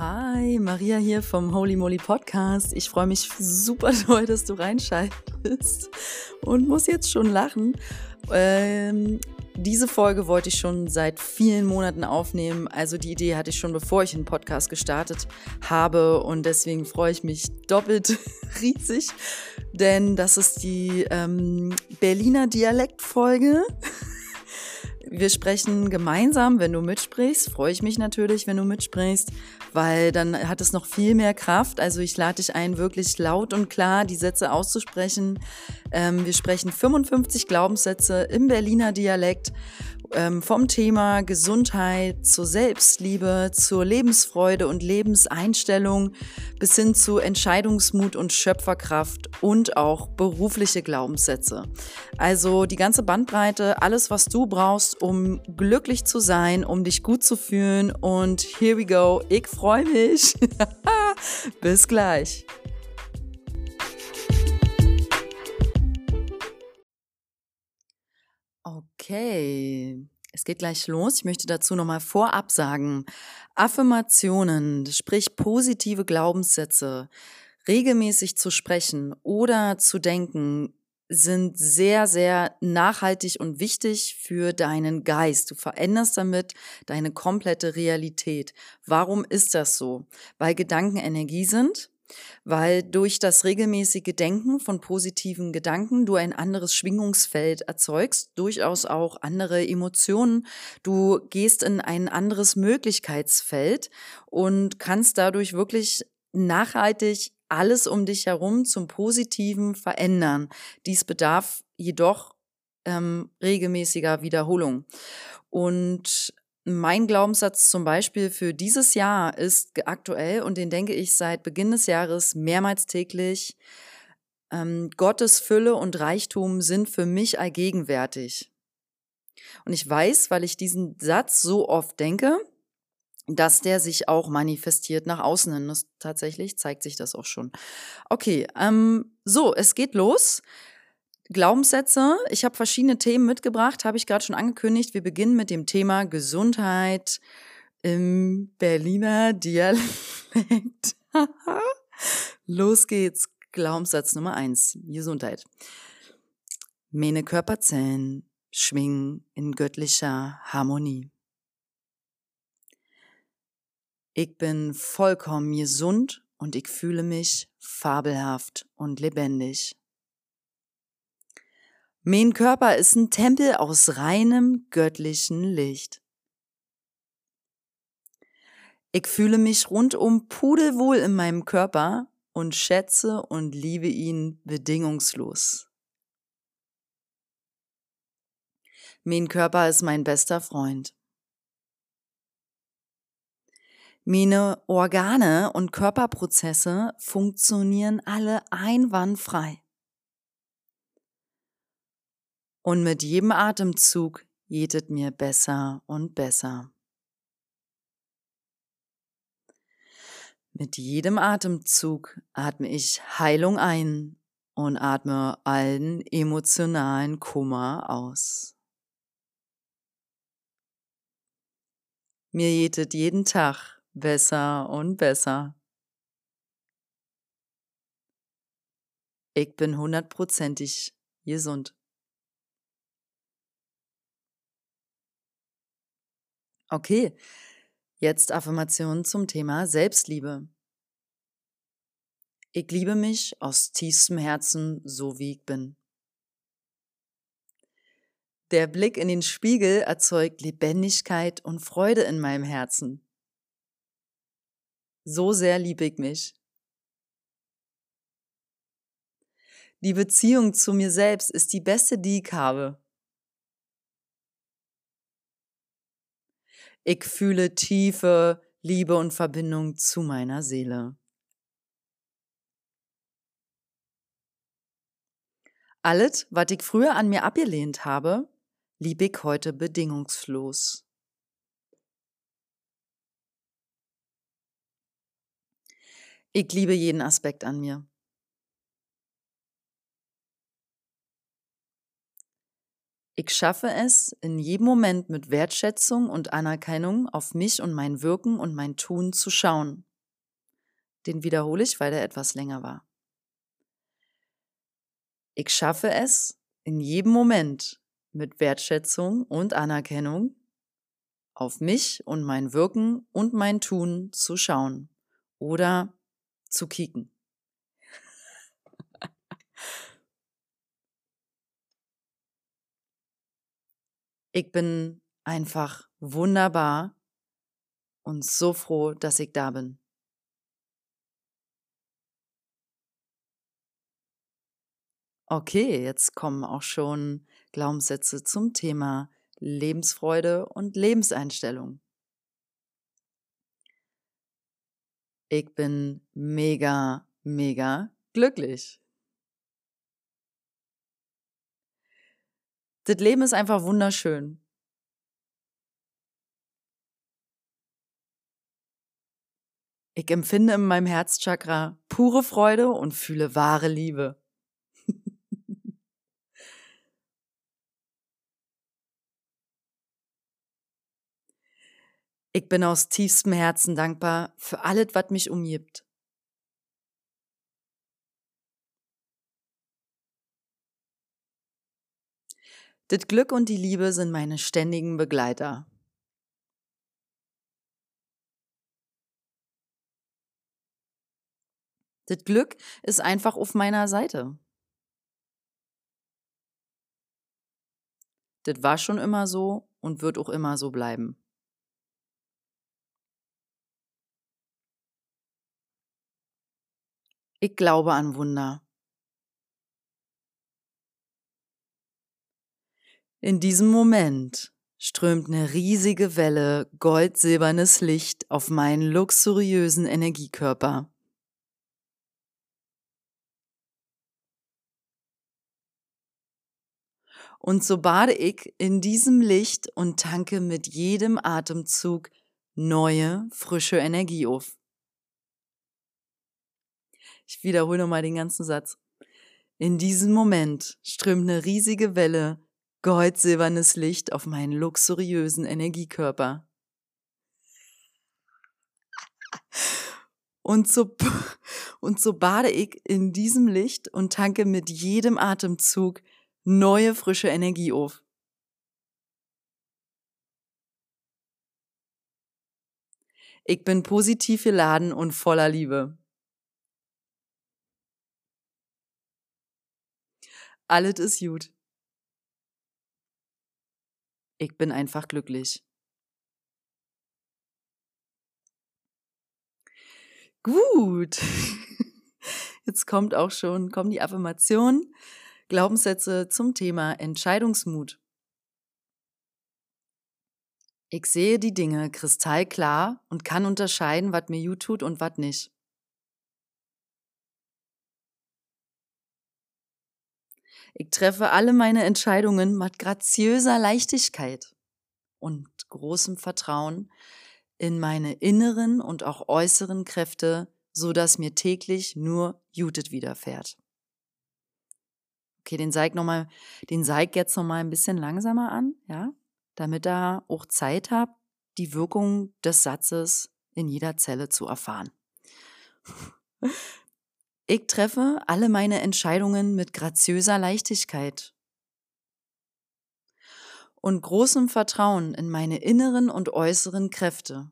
Hi, Maria hier vom Holy Moly Podcast. Ich freue mich super doll, dass du reinschaltest und muss jetzt schon lachen. Ähm, diese Folge wollte ich schon seit vielen Monaten aufnehmen. Also die Idee hatte ich schon, bevor ich einen Podcast gestartet habe. Und deswegen freue ich mich doppelt riesig, denn das ist die ähm, Berliner Dialektfolge. Wir sprechen gemeinsam, wenn du mitsprichst. Freue ich mich natürlich, wenn du mitsprichst, weil dann hat es noch viel mehr Kraft. Also ich lade dich ein, wirklich laut und klar die Sätze auszusprechen. Ähm, wir sprechen 55 Glaubenssätze im Berliner Dialekt ähm, vom Thema Gesundheit zur Selbstliebe, zur Lebensfreude und Lebenseinstellung bis hin zu Entscheidungsmut und Schöpferkraft und auch berufliche Glaubenssätze. Also die ganze Bandbreite, alles, was du brauchst, um glücklich zu sein, um dich gut zu fühlen. Und here we go. Ich freue mich. bis gleich. Okay, es geht gleich los. Ich möchte dazu nochmal vorab sagen, Affirmationen, sprich positive Glaubenssätze, regelmäßig zu sprechen oder zu denken, sind sehr, sehr nachhaltig und wichtig für deinen Geist. Du veränderst damit deine komplette Realität. Warum ist das so? Weil Gedanken Energie sind weil durch das regelmäßige Denken von positiven Gedanken du ein anderes Schwingungsfeld erzeugst, durchaus auch andere Emotionen. Du gehst in ein anderes Möglichkeitsfeld und kannst dadurch wirklich nachhaltig alles um dich herum zum Positiven verändern. Dies bedarf jedoch ähm, regelmäßiger Wiederholung. Und mein Glaubenssatz zum Beispiel für dieses Jahr ist aktuell und den denke ich seit Beginn des Jahres mehrmals täglich. Ähm, Gottes Fülle und Reichtum sind für mich allgegenwärtig. Und ich weiß, weil ich diesen Satz so oft denke, dass der sich auch manifestiert nach außen hin. Das, tatsächlich zeigt sich das auch schon. Okay, ähm, so, es geht los. Glaubenssätze. Ich habe verschiedene Themen mitgebracht, habe ich gerade schon angekündigt. Wir beginnen mit dem Thema Gesundheit im Berliner Dialekt. Los geht's. Glaubenssatz Nummer eins: Gesundheit. Meine Körperzellen schwingen in göttlicher Harmonie. Ich bin vollkommen gesund und ich fühle mich fabelhaft und lebendig. Mein Körper ist ein Tempel aus reinem göttlichen Licht. Ich fühle mich rundum pudelwohl in meinem Körper und schätze und liebe ihn bedingungslos. Mein Körper ist mein bester Freund. Meine Organe und Körperprozesse funktionieren alle einwandfrei. Und mit jedem Atemzug es mir besser und besser. Mit jedem Atemzug atme ich Heilung ein und atme allen emotionalen Kummer aus. Mir es jeden Tag besser und besser. Ich bin hundertprozentig gesund. Okay, jetzt Affirmationen zum Thema Selbstliebe. Ich liebe mich aus tiefstem Herzen, so wie ich bin. Der Blick in den Spiegel erzeugt Lebendigkeit und Freude in meinem Herzen. So sehr liebe ich mich. Die Beziehung zu mir selbst ist die beste, die ich habe. Ich fühle tiefe Liebe und Verbindung zu meiner Seele. Alles, was ich früher an mir abgelehnt habe, liebe ich heute bedingungslos. Ich liebe jeden Aspekt an mir. Ich schaffe es, in jedem Moment mit Wertschätzung und Anerkennung auf mich und mein Wirken und mein Tun zu schauen. Den wiederhole ich, weil der etwas länger war. Ich schaffe es, in jedem Moment mit Wertschätzung und Anerkennung auf mich und mein Wirken und mein Tun zu schauen oder zu kicken. Ich bin einfach wunderbar und so froh, dass ich da bin. Okay, jetzt kommen auch schon Glaubenssätze zum Thema Lebensfreude und Lebenseinstellung. Ich bin mega, mega glücklich. Das Leben ist einfach wunderschön. Ich empfinde in meinem Herzchakra pure Freude und fühle wahre Liebe. Ich bin aus tiefstem Herzen dankbar für alles, was mich umgibt. Das Glück und die Liebe sind meine ständigen Begleiter. Das Glück ist einfach auf meiner Seite. Das war schon immer so und wird auch immer so bleiben. Ich glaube an Wunder. In diesem Moment strömt eine riesige Welle goldsilbernes Licht auf meinen luxuriösen Energiekörper. Und so bade ich in diesem Licht und tanke mit jedem Atemzug neue, frische Energie auf. Ich wiederhole nochmal den ganzen Satz. In diesem Moment strömt eine riesige Welle goldsilbernes Licht auf meinen luxuriösen Energiekörper. Und so, und so bade ich in diesem Licht und tanke mit jedem Atemzug neue frische Energie auf. Ich bin positiv geladen und voller Liebe. Alles ist gut. Ich bin einfach glücklich. Gut. Jetzt kommt auch schon, kommen die Affirmationen, Glaubenssätze zum Thema Entscheidungsmut. Ich sehe die Dinge kristallklar und kann unterscheiden, was mir gut tut und was nicht. Ich treffe alle meine Entscheidungen mit graziöser Leichtigkeit und großem Vertrauen in meine inneren und auch äußeren Kräfte, so dass mir täglich nur Jutet widerfährt. Okay, den Seig noch mal, den Seig jetzt noch mal ein bisschen langsamer an, ja, damit da auch Zeit habt, die Wirkung des Satzes in jeder Zelle zu erfahren. Ich treffe alle meine Entscheidungen mit graziöser Leichtigkeit und großem Vertrauen in meine inneren und äußeren Kräfte,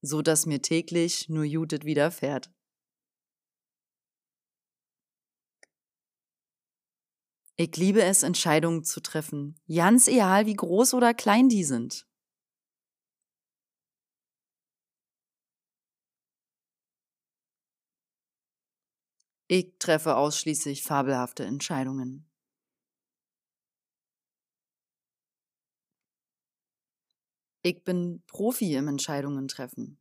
so dass mir täglich nur Judith widerfährt. Ich liebe es, Entscheidungen zu treffen, ganz egal wie groß oder klein die sind. Ich treffe ausschließlich fabelhafte Entscheidungen. Ich bin Profi im Entscheidungen treffen.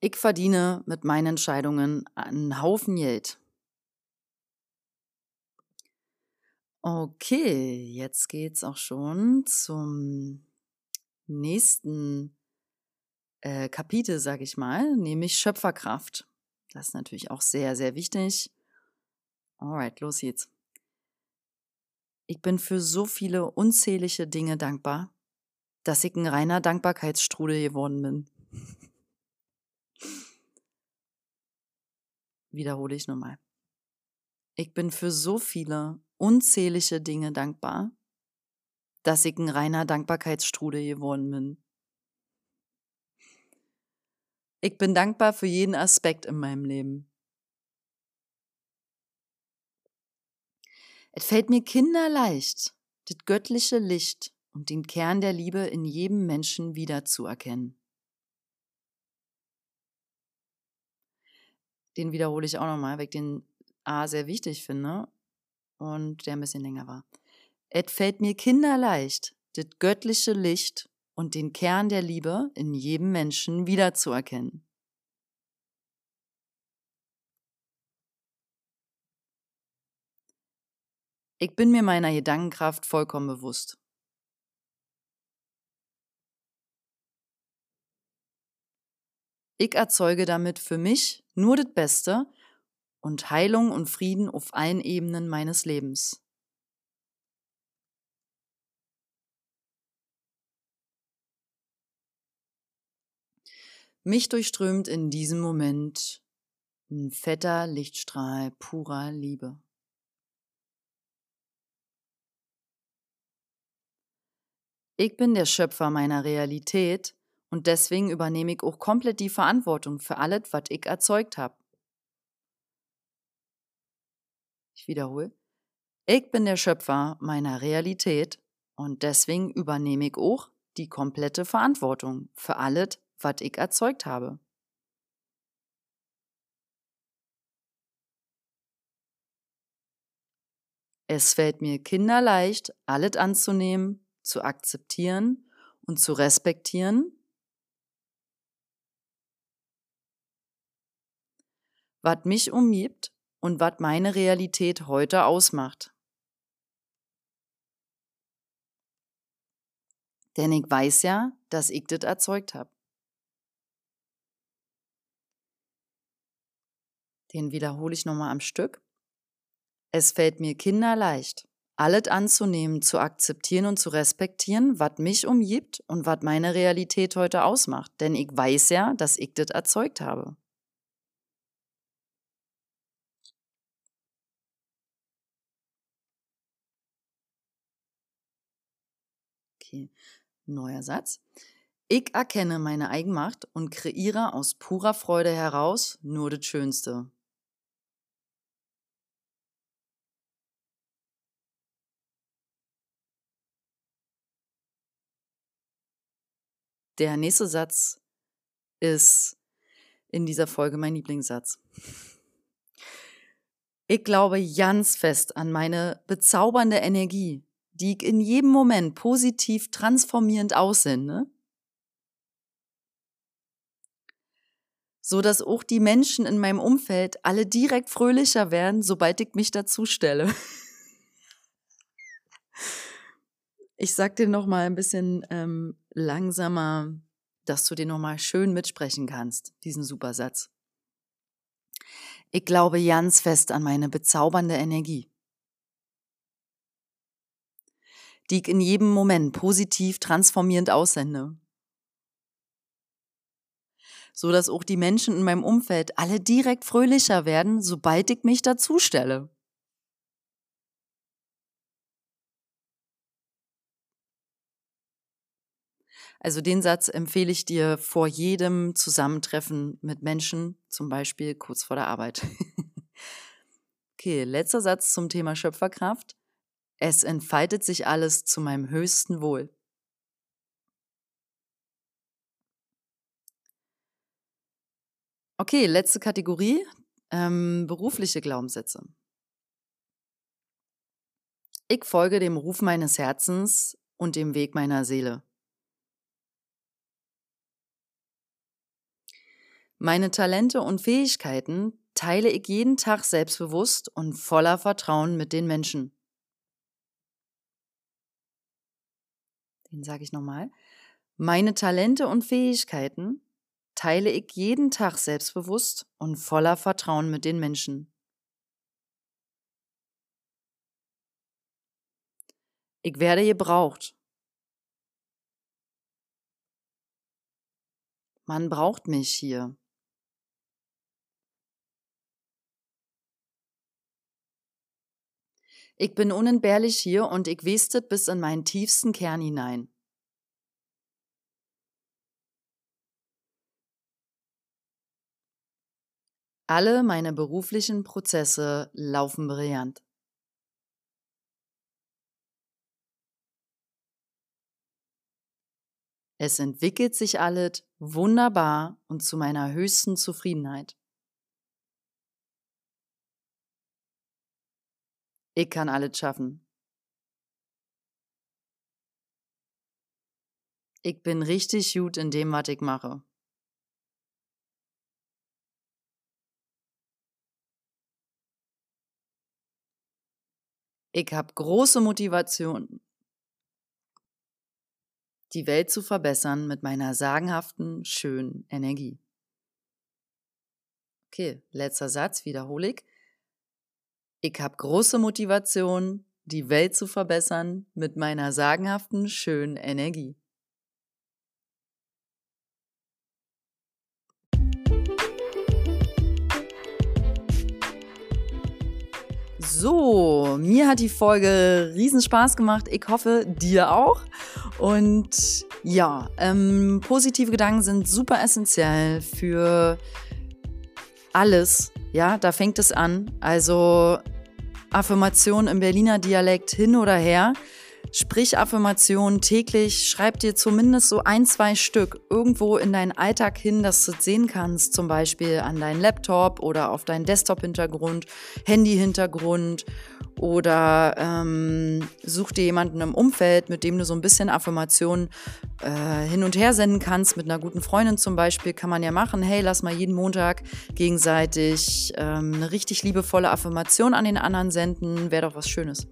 Ich verdiene mit meinen Entscheidungen einen Haufen Geld. Okay, jetzt geht's auch schon zum nächsten äh, Kapitel, sage ich mal, nämlich Schöpferkraft. Das ist natürlich auch sehr, sehr wichtig. Alright, los geht's. Ich bin für so viele unzählige Dinge dankbar. dass ich ein reiner Dankbarkeitsstrudel geworden bin. Wiederhole ich nochmal. Ich bin für so viele unzählige Dinge dankbar, dass ich ein reiner Dankbarkeitsstrudel geworden bin. Ich bin dankbar für jeden Aspekt in meinem Leben. Es fällt mir kinderleicht, das göttliche Licht und den Kern der Liebe in jedem Menschen wiederzuerkennen. Den wiederhole ich auch nochmal, weil ich den A sehr wichtig finde und der ein bisschen länger war. Es fällt mir kinderleicht, das göttliche Licht und den Kern der Liebe in jedem Menschen wiederzuerkennen. Ich bin mir meiner Gedankenkraft vollkommen bewusst. Ich erzeuge damit für mich nur das Beste und Heilung und Frieden auf allen Ebenen meines Lebens. Mich durchströmt in diesem Moment ein fetter Lichtstrahl purer Liebe. Ich bin der Schöpfer meiner Realität und deswegen übernehme ich auch komplett die Verantwortung für alles, was ich erzeugt habe. Ich wiederhole. Ich bin der Schöpfer meiner Realität und deswegen übernehme ich auch die komplette Verantwortung für alles, was ich erzeugt habe. Es fällt mir kinderleicht, alles anzunehmen, zu akzeptieren und zu respektieren, was mich umgibt und was meine Realität heute ausmacht. Denn ich weiß ja, dass ich das erzeugt habe. Den wiederhole ich nochmal am Stück. Es fällt mir kinderleicht, alles anzunehmen, zu akzeptieren und zu respektieren, was mich umgibt und was meine Realität heute ausmacht. Denn ich weiß ja, dass ich das erzeugt habe. Okay, neuer Satz. Ich erkenne meine Eigenmacht und kreiere aus purer Freude heraus nur das Schönste. Der nächste Satz ist in dieser Folge mein Lieblingssatz. Ich glaube ganz fest an meine bezaubernde Energie, die ich in jedem Moment positiv transformierend aussende, so dass auch die Menschen in meinem Umfeld alle direkt fröhlicher werden, sobald ich mich dazu stelle. Ich sag dir noch mal ein bisschen ähm, langsamer, dass du den noch mal schön mitsprechen kannst, diesen super Satz. Ich glaube ganz fest an meine bezaubernde Energie. die ich in jedem Moment positiv transformierend aussende. So dass auch die Menschen in meinem Umfeld alle direkt fröhlicher werden, sobald ich mich dazu Also den Satz empfehle ich dir vor jedem Zusammentreffen mit Menschen, zum Beispiel kurz vor der Arbeit. okay, letzter Satz zum Thema Schöpferkraft. Es entfaltet sich alles zu meinem höchsten Wohl. Okay, letzte Kategorie, ähm, berufliche Glaubenssätze. Ich folge dem Ruf meines Herzens und dem Weg meiner Seele. Meine Talente und Fähigkeiten teile ich jeden Tag selbstbewusst und voller Vertrauen mit den Menschen. den sage ich nochmal, meine Talente und Fähigkeiten teile ich jeden Tag selbstbewusst und voller Vertrauen mit den Menschen. Ich werde gebraucht. Man braucht mich hier. Ich bin unentbehrlich hier und ich westet bis in meinen tiefsten Kern hinein. Alle meine beruflichen Prozesse laufen brillant. Es entwickelt sich alles wunderbar und zu meiner höchsten Zufriedenheit. Ich kann alles schaffen. Ich bin richtig gut in dem, was ich mache. Ich habe große Motivation, die Welt zu verbessern mit meiner sagenhaften, schönen Energie. Okay, letzter Satz, wiederhole ich. Ich habe große Motivation, die Welt zu verbessern mit meiner sagenhaften, schönen Energie. So, mir hat die Folge riesen Spaß gemacht. Ich hoffe, dir auch. Und ja, ähm, positive Gedanken sind super essentiell für alles. Ja, da fängt es an. Also Affirmation im Berliner Dialekt hin oder her. Sprich Affirmationen täglich, schreib dir zumindest so ein, zwei Stück irgendwo in deinen Alltag hin, dass du es sehen kannst, zum Beispiel an deinen Laptop oder auf deinen Desktop-Hintergrund, Handy-Hintergrund oder ähm, such dir jemanden im Umfeld, mit dem du so ein bisschen Affirmationen äh, hin und her senden kannst. Mit einer guten Freundin zum Beispiel kann man ja machen, hey, lass mal jeden Montag gegenseitig ähm, eine richtig liebevolle Affirmation an den anderen senden, wäre doch was Schönes.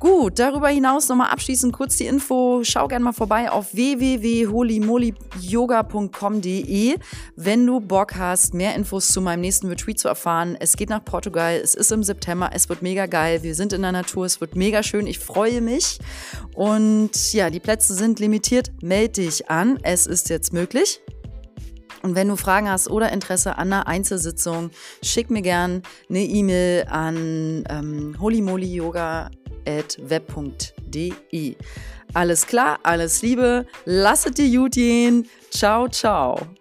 Gut, darüber hinaus nochmal abschließend kurz die Info. Schau gerne mal vorbei auf www.holymolyoga.com.de, wenn du Bock hast, mehr Infos zu meinem nächsten Retreat zu erfahren. Es geht nach Portugal, es ist im September, es wird mega geil. Wir sind in der Natur, es wird mega schön. Ich freue mich. Und ja, die Plätze sind limitiert. Meld dich an, es ist jetzt möglich. Und wenn du Fragen hast oder Interesse an einer Einzelsitzung, schick mir gern eine E-Mail an ähm, holymolyoga web.de. Alles klar, alles Liebe, lasset dir gut gehen. Ciao, ciao.